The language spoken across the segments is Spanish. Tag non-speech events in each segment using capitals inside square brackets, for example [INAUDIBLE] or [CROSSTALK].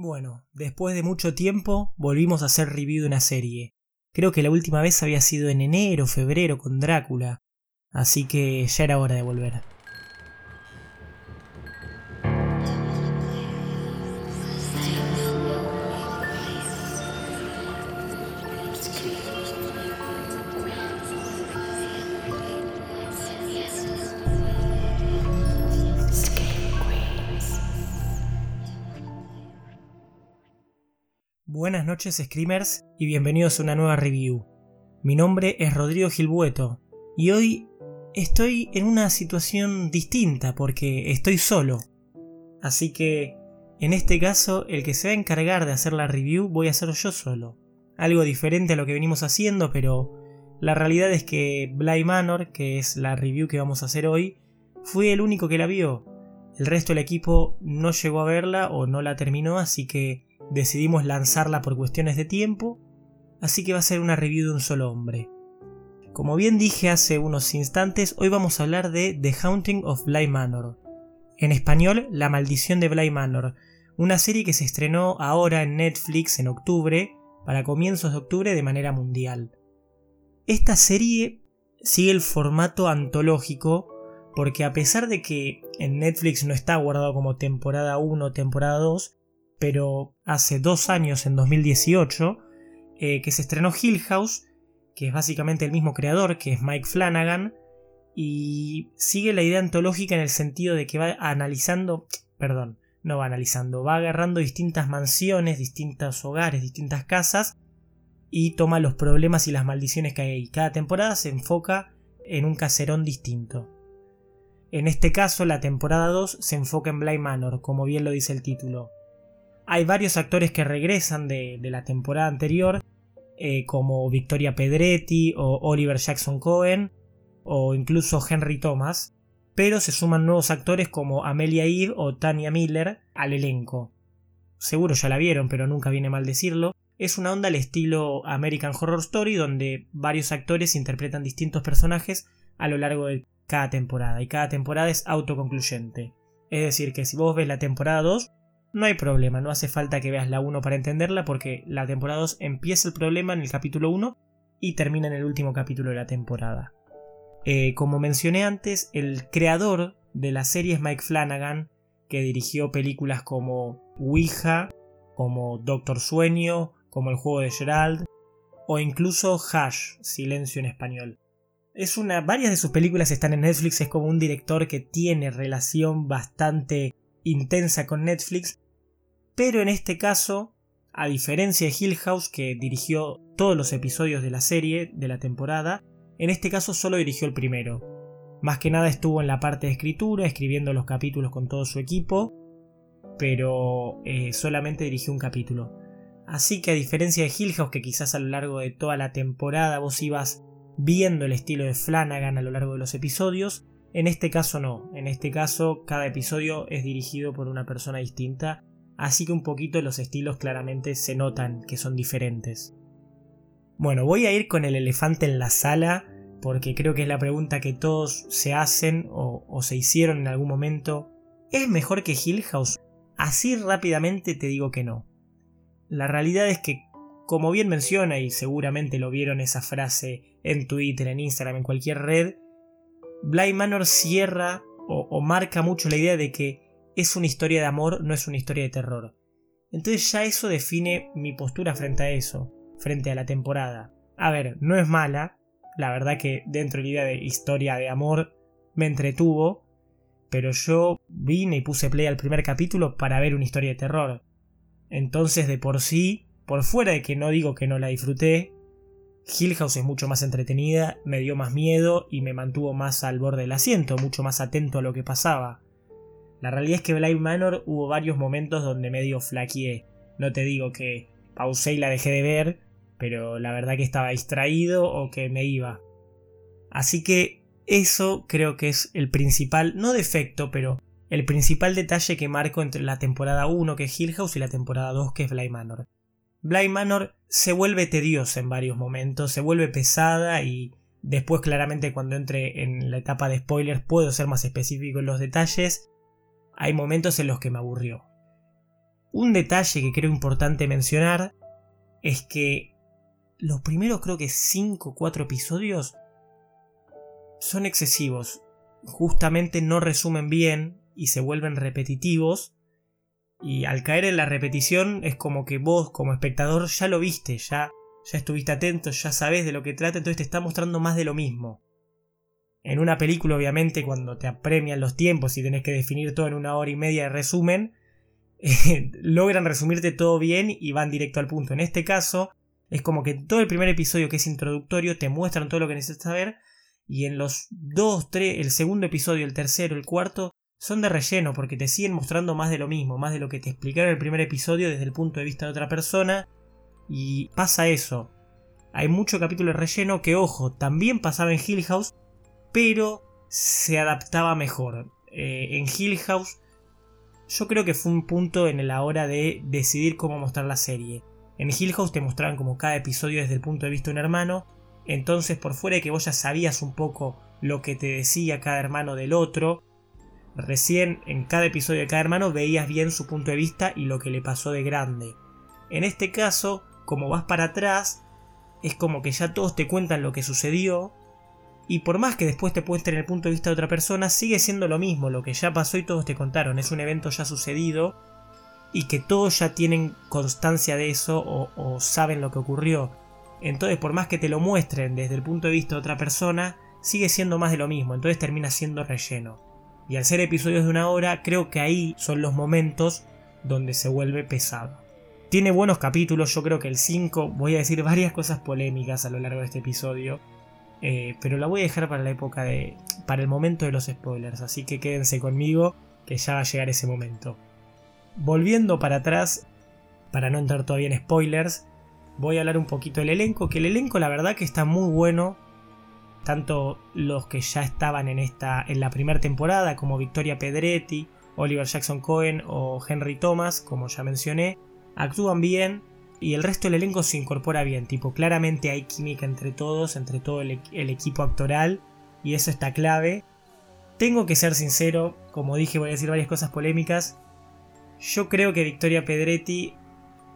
Bueno, después de mucho tiempo volvimos a hacer review de una serie. Creo que la última vez había sido en enero febrero con Drácula, así que ya era hora de volver. Buenas noches Screamers y bienvenidos a una nueva review. Mi nombre es Rodrigo Gilbueto y hoy estoy en una situación distinta porque estoy solo. Así que en este caso el que se va a encargar de hacer la review voy a ser yo solo. Algo diferente a lo que venimos haciendo pero la realidad es que Bly Manor, que es la review que vamos a hacer hoy, fui el único que la vio. El resto del equipo no llegó a verla o no la terminó así que decidimos lanzarla por cuestiones de tiempo, así que va a ser una review de un solo hombre. Como bien dije hace unos instantes, hoy vamos a hablar de The Haunting of Bly Manor. En español, La maldición de Bly Manor, una serie que se estrenó ahora en Netflix en octubre, para comienzos de octubre de manera mundial. Esta serie sigue el formato antológico porque a pesar de que en Netflix no está guardado como temporada 1 o temporada 2, pero hace dos años, en 2018, eh, que se estrenó Hill House, que es básicamente el mismo creador, que es Mike Flanagan, y sigue la idea antológica en el sentido de que va analizando, perdón, no va analizando, va agarrando distintas mansiones, distintos hogares, distintas casas, y toma los problemas y las maldiciones que hay. Cada temporada se enfoca en un caserón distinto. En este caso, la temporada 2 se enfoca en Bly Manor, como bien lo dice el título. Hay varios actores que regresan de, la temporada anterior, eh, como Victoria Pedretti o Oliver Jackson Cohen, o incluso Henry Thomas, pero se suman nuevos actores como Amelia Eve o Tanya Miller al elenco. Seguro ya la vieron, pero nunca viene mal decirlo. Es una onda al estilo American Horror Story, donde varios actores interpretan distintos personajes a lo largo de cada temporada, y cada temporada es autoconcluyente. Es decir, que si vos ves la temporada 2, no hay problema, no hace falta que veas la 1 para entenderla porque la temporada 2 empieza el problema en el capítulo 1 y termina en el último capítulo de la temporada. Eh, como mencioné antes, el creador de la serie es Mike Flanagan, que dirigió películas como Ouija, como Doctor Sueño, como El juego de Gerald, o incluso Hush, Silencio en español. Es una, varias de sus películas están en Netflix, es como un director que tiene relación bastante intensa con Netflix, pero en este caso, a diferencia de Hill House que dirigió todos los episodios de la serie de la temporada, en este caso solo dirigió el primero. Más que nada estuvo en la parte de escritura, escribiendo los capítulos con todo su equipo, pero eh, solamente dirigió un capítulo. Así que a diferencia de Hill House, que quizás a lo largo de toda la temporada vos ibas viendo el estilo de Flanagan a lo largo de los episodios, en este caso no, en este caso cada episodio es dirigido por una persona distinta, así que un poquito los estilos claramente se notan que son diferentes. Bueno, voy a ir con el elefante en la sala porque creo que es la pregunta que todos se hacen o, se hicieron en algún momento. ¿Es mejor que Hill House? Así rápidamente te digo que no. La realidad es que, como bien menciona y seguramente lo vieron esa frase en Twitter, en Instagram, en cualquier red, Bly Manor cierra o, marca mucho la idea de que es una historia de amor, no es una historia de terror. Entonces ya eso define mi postura frente a eso, frente a la temporada. A ver, no es mala, la verdad que dentro de la idea de historia de amor me entretuvo, pero yo vine y puse play al primer capítulo para ver una historia de terror. Entonces de por sí, por fuera de que no digo que no la disfruté, Hill House es mucho más entretenida, me dio más miedo y me mantuvo más al borde del asiento, mucho más atento a lo que pasaba. La realidad es que Bly Manor hubo varios momentos donde medio flaqueé. No te digo que pausé y la dejé de ver, pero la verdad que estaba distraído o que me iba. Así que eso creo que es el principal, no defecto, pero el principal detalle que marco entre la temporada 1 que es Hill House y la temporada 2 que es Bly Manor. Bly Manor se vuelve tediosa en varios momentos, se vuelve pesada y después claramente cuando entre en la etapa de spoilers puedo ser más específico en los detalles. Hay momentos en los que me aburrió. Un detalle que creo importante mencionar es que los primeros creo que 5 o 4 episodios son excesivos. Justamente no resumen bien y se vuelven repetitivos. Y al caer en la repetición es como que vos como espectador ya lo viste, ya, ya estuviste atento, ya sabes de lo que trata, entonces te está mostrando más de lo mismo. En una película obviamente cuando te apremian los tiempos y tenés que definir todo en una hora y media de resumen, [LAUGHS] logran resumirte todo bien y van directo al punto. En este caso es como que todo el primer episodio que es introductorio te muestran todo lo que necesitas saber y en los dos, tres, el segundo episodio, el tercero, el cuarto, son de relleno porque te siguen mostrando más de lo mismo, más de lo que te explicaron en el primer episodio desde el punto de vista de otra persona. Y pasa eso. Hay mucho capítulo de relleno que, ojo, también pasaba en Hill House, pero se adaptaba mejor. Eh, en Hill House yo creo que fue un punto en la hora de decidir cómo mostrar la serie. En Hill House te mostraban como cada episodio desde el punto de vista de un hermano, entonces por fuera de que vos ya sabías un poco lo que te decía cada hermano del otro, Recién en cada episodio de cada hermano veías bien su punto de vista y lo que le pasó de grande. En este caso, como vas para atrás, es como que ya todos te cuentan lo que sucedió. Y por más que después te puedes tener el punto de vista de otra persona, sigue siendo lo mismo, lo que ya pasó y todos te contaron. Es un evento ya sucedido y que todos ya tienen constancia de eso o, o saben lo que ocurrió. Entonces, por más que te lo muestren desde el punto de vista de otra persona, sigue siendo más de lo mismo. Entonces termina siendo relleno. Y al ser episodios de una hora, creo que ahí son los momentos donde se vuelve pesado. Tiene buenos capítulos, yo creo que el 5, voy a decir varias cosas polémicas a lo largo de este episodio, eh, pero la voy a dejar para la época de... para el momento de los spoilers, así que quédense conmigo, que ya va a llegar ese momento. Volviendo para atrás, para no entrar todavía en spoilers, voy a hablar un poquito del elenco, que el elenco la verdad que está muy bueno, tanto los que ya estaban en, esta, en la primera temporada, como Victoria Pedretti, Oliver Jackson Cohen o Henry Thomas, como ya mencioné, actúan bien y el resto del elenco se incorpora bien. Tipo, claramente hay química entre todos, entre todo el, el equipo actoral, y eso está clave. Tengo que ser sincero, como dije, voy a decir varias cosas polémicas. Yo creo que Victoria Pedretti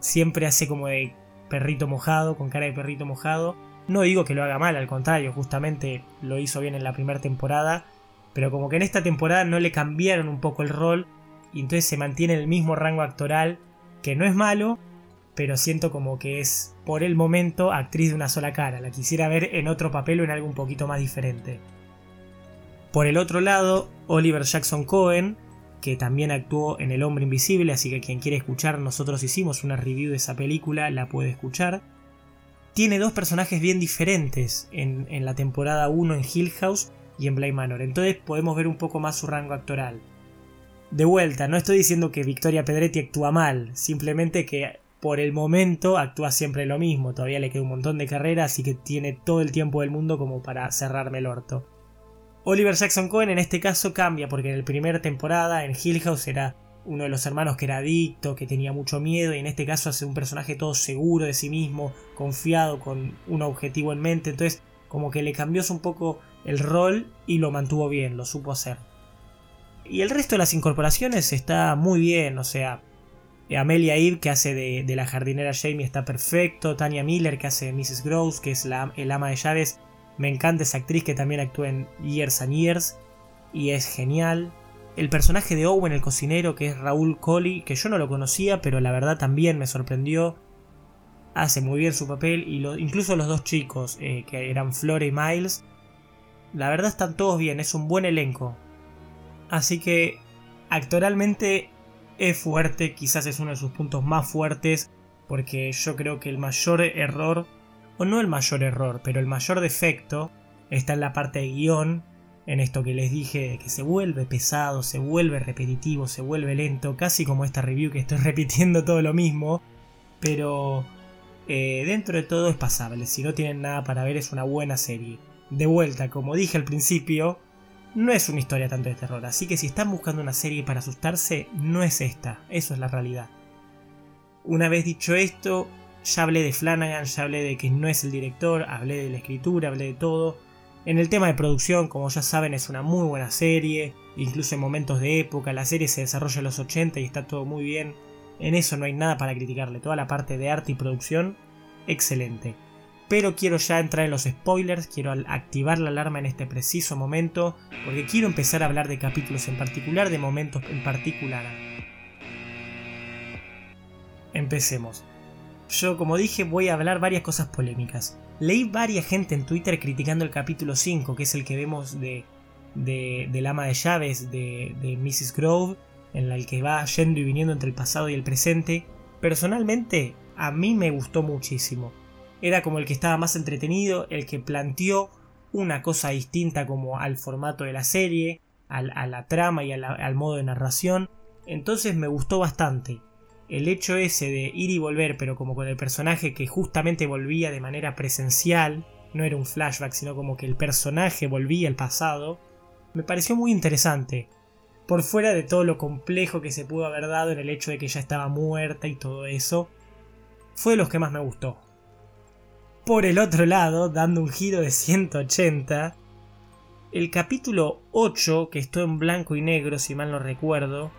siempre hace como de perrito mojado, con cara de perrito mojado. No digo que lo haga mal, al contrario, justamente lo hizo bien en la primera temporada, pero como que en esta temporada no le cambiaron un poco el rol y entonces se mantiene el mismo rango actoral, que no es malo, pero siento como que es por el momento actriz de una sola cara, la quisiera ver en otro papel o en algo un poquito más diferente. Por el otro lado, Oliver Jackson Cohen, que también actuó en El Hombre Invisible, así que quien quiere escuchar, nosotros hicimos una review de esa película, la puede escuchar tiene dos personajes bien diferentes en, la temporada 1 en Hill House y en Bly Manor. Entonces podemos ver un poco más su rango actoral. De vuelta, no estoy diciendo que Victoria Pedretti actúa mal, simplemente que por el momento actúa siempre lo mismo. Todavía le queda un montón de carrera, así que tiene todo el tiempo del mundo como para cerrarme el orto. Oliver Jackson Cohen en este caso cambia, porque en la primera temporada en Hill House era uno de los hermanos que era adicto, que tenía mucho miedo, y en este caso hace un personaje todo seguro de sí mismo, confiado, con un objetivo en mente, entonces como que le cambió un poco el rol y lo mantuvo bien, lo supo hacer. Y el resto de las incorporaciones está muy bien, o sea, Amelia Eve que hace de, la jardinera Jamie está perfecto, Tanya Miller que hace de Mrs. Gross, que es la, el ama de llaves, me encanta esa actriz que también actúa en Years and Years y es genial el personaje de Owen, el cocinero, que es Raúl Coley, que yo no lo conocía, pero la verdad también me sorprendió. Hace muy bien su papel y incluso los dos chicos, eh, que eran Flora y Miles, la verdad están todos bien, es un buen elenco. Así que actoralmente es fuerte, quizás es uno de sus puntos más fuertes, porque yo creo que el mayor error, o no el mayor error, pero el mayor defecto, está en la parte de guion en esto que les dije, que se vuelve pesado, se vuelve repetitivo, se vuelve lento, casi como esta review que estoy [LAUGHS] repitiendo todo lo mismo, pero eh, dentro de todo es pasable, si no tienen nada para ver es una buena serie. De vuelta, como dije al principio, no es una historia tanto de terror, así que si están buscando una serie para asustarse, no es esta, eso es la realidad. Una vez dicho esto, ya hablé de Flanagan, ya hablé de que no es el director, hablé de la escritura, hablé de todo, en el tema de producción, como ya saben, es una muy buena serie, incluso en momentos de época, la serie se desarrolla en los 80 y está todo muy bien. En eso no hay nada para criticarle. Toda la parte de arte y producción, excelente. Pero quiero ya entrar en los spoilers, quiero activar la alarma en este preciso momento, porque quiero empezar a hablar de capítulos en particular, de momentos en particular. Empecemos. Yo, como dije, voy a hablar varias cosas polémicas. Leí varias gente en Twitter criticando el capítulo 5, que es el que vemos de, de del ama de llaves de, de Mrs. Grove, en el que va yendo y viniendo entre el pasado y el presente. Personalmente, a mí me gustó muchísimo. Era como el que estaba más entretenido, el que planteó una cosa distinta como al formato de la serie, a la trama y al modo de narración. Entonces me gustó bastante el hecho ese de ir y volver, pero como con el personaje que justamente volvía de manera presencial, no era un flashback, sino como que el personaje volvía al pasado, me pareció muy interesante. Por fuera de todo lo complejo que se pudo haber dado en el hecho de que ya estaba muerta y todo eso, fue de los que más me gustó. Por el otro lado, dando un giro de 180, el capítulo 8, que estuvo en blanco y negro, si mal no recuerdo,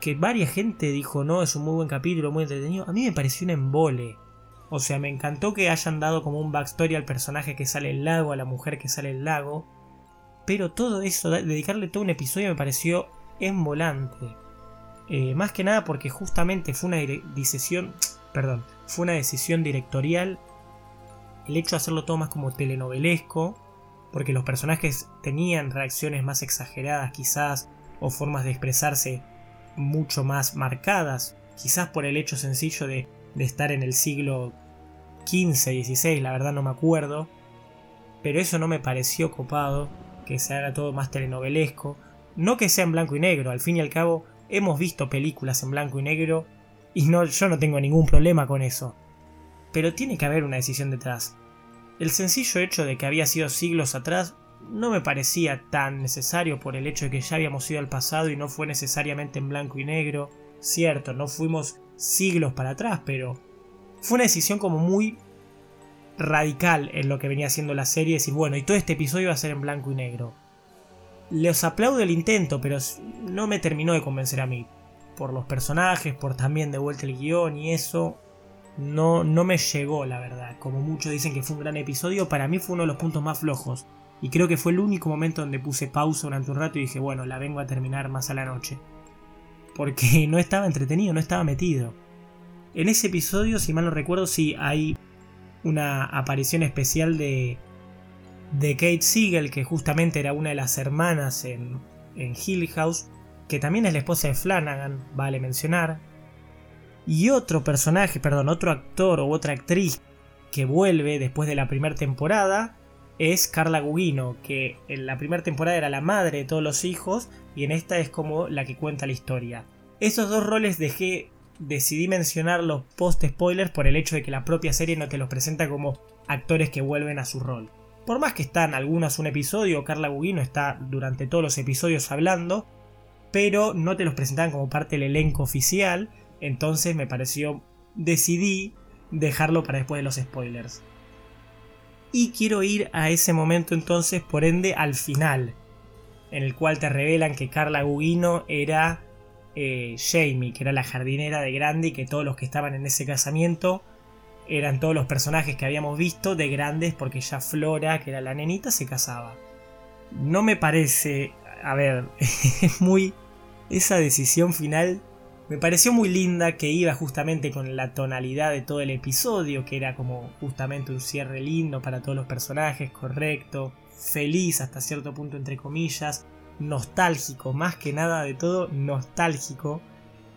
que varias gente dijo, no, es un muy buen capítulo, muy entretenido, a mí me pareció un embole. O sea, me encantó que hayan dado como un backstory al personaje que sale el lago, a la mujer que sale el lago. Pero todo eso, dedicarle todo un episodio me pareció embolante. Eh, más que nada porque justamente fue una decisión, perdón, fue una decisión directorial. El hecho de hacerlo todo más como telenovelesco, porque los personajes tenían reacciones más exageradas quizás, o formas de expresarse mucho más marcadas, quizás por el hecho sencillo de, estar en el siglo XV, XVI, la verdad no me acuerdo, pero eso no me pareció copado, que se haga todo más telenovelesco, no que sea en blanco y negro, al fin y al cabo hemos visto películas en blanco y negro y no, yo no tengo ningún problema con eso, pero tiene que haber una decisión detrás. El sencillo hecho de que había sido siglos atrás no me parecía tan necesario por el hecho de que ya habíamos ido al pasado y no fue necesariamente en blanco y negro. Cierto, no fuimos siglos para atrás, pero fue una decisión como muy radical en lo que venía haciendo la serie, decir, bueno, y todo este episodio va a ser en blanco y negro. Les aplaudo el intento, pero no me terminó de convencer a mí. Por los personajes, por también de vuelta el guion y eso, no, no me llegó, la verdad. Como muchos dicen que fue un gran episodio, para mí fue uno de los puntos más flojos. Y creo que fue el único momento donde puse pausa durante un rato y dije, bueno, la vengo a terminar más a la noche. Porque [LAUGHS] no estaba entretenido, no estaba metido. En ese episodio, si mal no recuerdo, sí hay una aparición especial de, de Kate Siegel, que justamente era una de las hermanas en, en Hill House, que también es la esposa de Flanagan, vale mencionar. Y otro personaje, perdón, otro actor o otra actriz que vuelve después de la primera temporada es Carla Gugino, que en la primera temporada era la madre de todos los hijos y en esta es como la que cuenta la historia. Esos dos roles dejé, decidí mencionarlos post spoilers por el hecho de que la propia serie no te los presenta como actores que vuelven a su rol. Por más que están algunos un episodio, Carla Gugino está durante todos los episodios hablando, pero no te los presentaban como parte del elenco oficial, entonces me pareció, decidí dejarlo para después de los spoilers. Y quiero ir a ese momento entonces, por ende, al final, en el cual te revelan que Carla Gugino era eh, Jamie, que era la jardinera de Grande y que todos los que estaban en ese casamiento eran todos los personajes que habíamos visto de grandes porque ya Flora, que era la nenita, se casaba. No me parece, a ver, [LAUGHS] es muy... Esa decisión final me pareció muy linda que iba justamente con la tonalidad de todo el episodio, que era como justamente un cierre lindo para todos los personajes, correcto, feliz hasta cierto punto entre comillas, nostálgico, más que nada de todo nostálgico.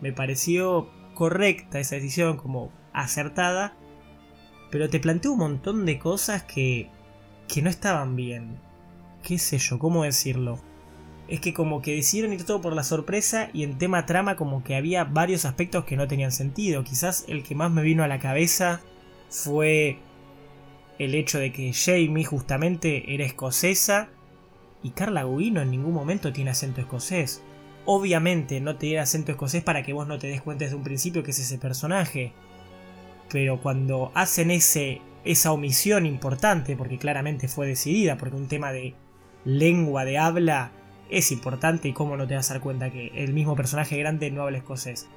Me pareció correcta esa decisión, como acertada, pero te planteó un montón de cosas que, que no estaban bien. ¿Qué sé yo? ¿Cómo decirlo? Es que como que decidieron ir todo por la sorpresa y en tema trama como que había varios aspectos que no tenían sentido. Quizás el que más me vino a la cabeza fue el hecho de que Jamie justamente era escocesa y Carla Gugino en ningún momento tiene acento escocés. Obviamente no tiene acento escocés para que vos no te des cuenta desde un principio que es ese personaje. Pero cuando hacen ese, esa omisión importante, porque claramente fue decidida, porque un tema de lengua de habla es importante y cómo no te vas a dar cuenta que el mismo personaje grande no habla escocés.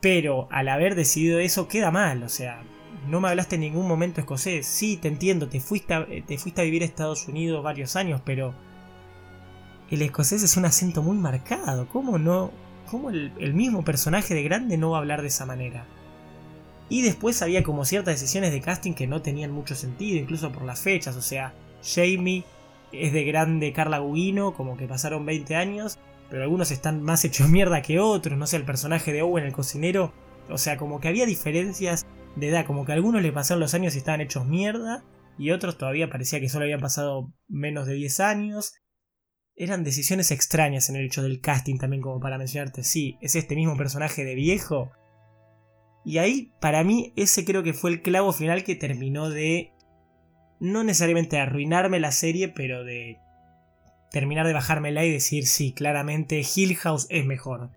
Pero al haber decidido eso queda mal, o sea, no me hablaste en ningún momento escocés. Sí, te entiendo, te fuiste a, te fuiste a vivir a Estados Unidos varios años, pero el escocés es un acento muy marcado. ¿Cómo no? ¿Cómo el, el mismo personaje de grande no va a hablar de esa manera? Y después había como ciertas decisiones de casting que no tenían mucho sentido, incluso por las fechas. O sea, Jamie es de grande Carla Gugino, como que pasaron 20 años, pero algunos están más hechos mierda que otros. No sé, el personaje de Owen, el cocinero. O sea, como que había diferencias de edad, como que algunos le pasaron los años y estaban hechos mierda, y otros todavía parecía que solo habían pasado menos de 10 años. Eran decisiones extrañas en el hecho del casting también, como para mencionarte, sí, es este mismo personaje de viejo. Y ahí, para mí, ese creo que fue el clavo final que terminó de... No necesariamente arruinarme la serie, pero de terminar de bajármela y decir, sí, claramente Hill House es mejor.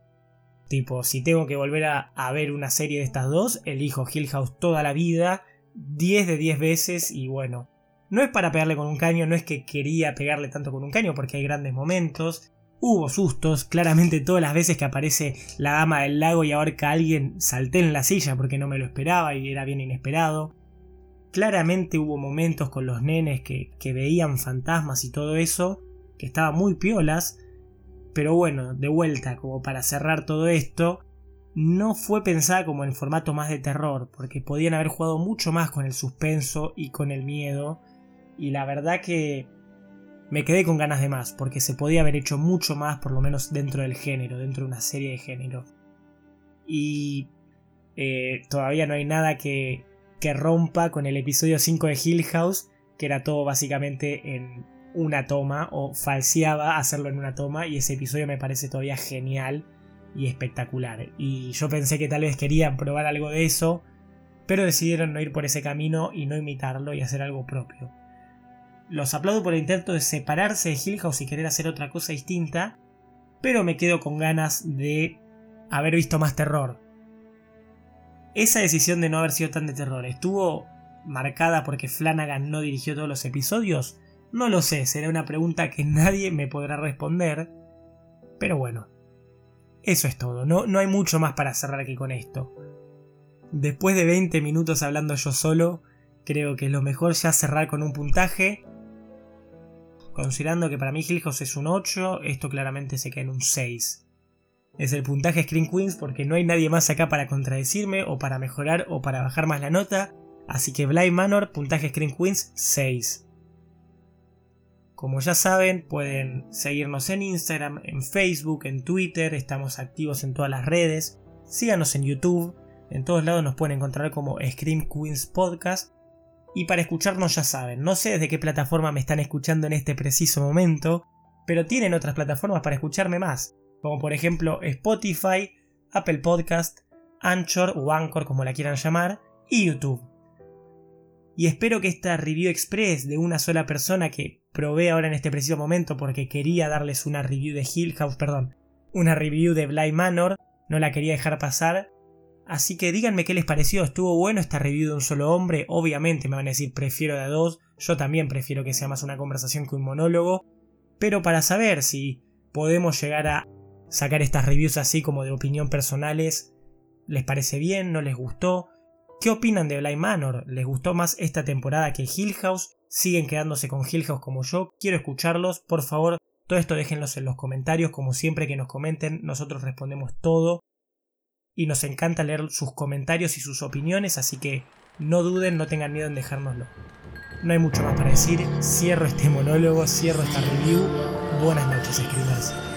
Tipo, si tengo que volver a, ver una serie de estas dos, elijo Hill House toda la vida, 10 de 10 veces y bueno. No es para pegarle con un caño, no es que quería pegarle tanto con un caño porque hay grandes momentos. Hubo sustos, claramente todas las veces que aparece la dama del lago y ahorca a alguien salté en la silla porque no me lo esperaba y era bien inesperado. Claramente hubo momentos con los nenes que, que veían fantasmas y todo eso, que estaban muy piolas, pero bueno, de vuelta, como para cerrar todo esto, no fue pensada como en formato más de terror, porque podían haber jugado mucho más con el suspenso y con el miedo, y la verdad que me quedé con ganas de más, porque se podía haber hecho mucho más, por lo menos dentro del género, dentro de una serie de género. Y eh, todavía no hay nada que, que rompa con el episodio 5 de Hill House, que era todo básicamente en una toma o falseaba hacerlo en una toma y ese episodio me parece todavía genial y espectacular. Y yo pensé que tal vez querían probar algo de eso, pero decidieron no ir por ese camino y no imitarlo y hacer algo propio. Los aplaudo por el intento de separarse de Hill House y querer hacer otra cosa distinta, pero me quedo con ganas de haber visto más terror. Esa decisión de no haber sido tan de terror estuvo marcada porque Flanagan no dirigió todos los episodios. No lo sé, será una pregunta que nadie me podrá responder. Pero bueno, eso es todo, no, no hay mucho más para cerrar aquí con esto. Después de 20 minutos hablando yo solo, creo que es lo mejor ya cerrar con un puntaje. Considerando que para mí Hill es un 8, esto claramente se cae en un 6. Es el puntaje Screen Queens porque no hay nadie más acá para contradecirme o para mejorar o para bajar más la nota. Así que Blind Manor, puntaje Screen Queens 6. Como ya saben, pueden seguirnos en Instagram, en Facebook, en Twitter, estamos activos en todas las redes. Síganos en YouTube, en todos lados nos pueden encontrar como Scream Queens Podcast. Y para escucharnos ya saben, no sé desde qué plataforma me están escuchando en este preciso momento, pero tienen otras plataformas para escucharme más, como por ejemplo Spotify, Apple Podcast, Anchor o Anchor como la quieran llamar, y YouTube. Y espero que esta review express de una sola persona que probé ahora en este preciso momento porque quería darles una review de Hill House, perdón, una review de Blind Manor, no la quería dejar pasar. Así que díganme qué les pareció, estuvo bueno esta review de un solo hombre, obviamente me van a decir prefiero de dos, yo también prefiero que sea más una conversación que un monólogo, pero para saber si podemos llegar a sacar estas reviews así como de opinión personales, ¿les parece bien? ¿No les gustó? ¿Qué opinan de Blind Manor? ¿Les gustó más esta temporada que Hill House? siguen quedándose con Hill House como yo, quiero escucharlos, por favor, todo esto déjenlos en los comentarios, como siempre que nos comenten, nosotros respondemos todo y nos encanta leer sus comentarios y sus opiniones, así que no duden, no tengan miedo en dejárnoslo. No hay mucho más para decir, cierro este monólogo, cierro esta review, buenas noches, escribas.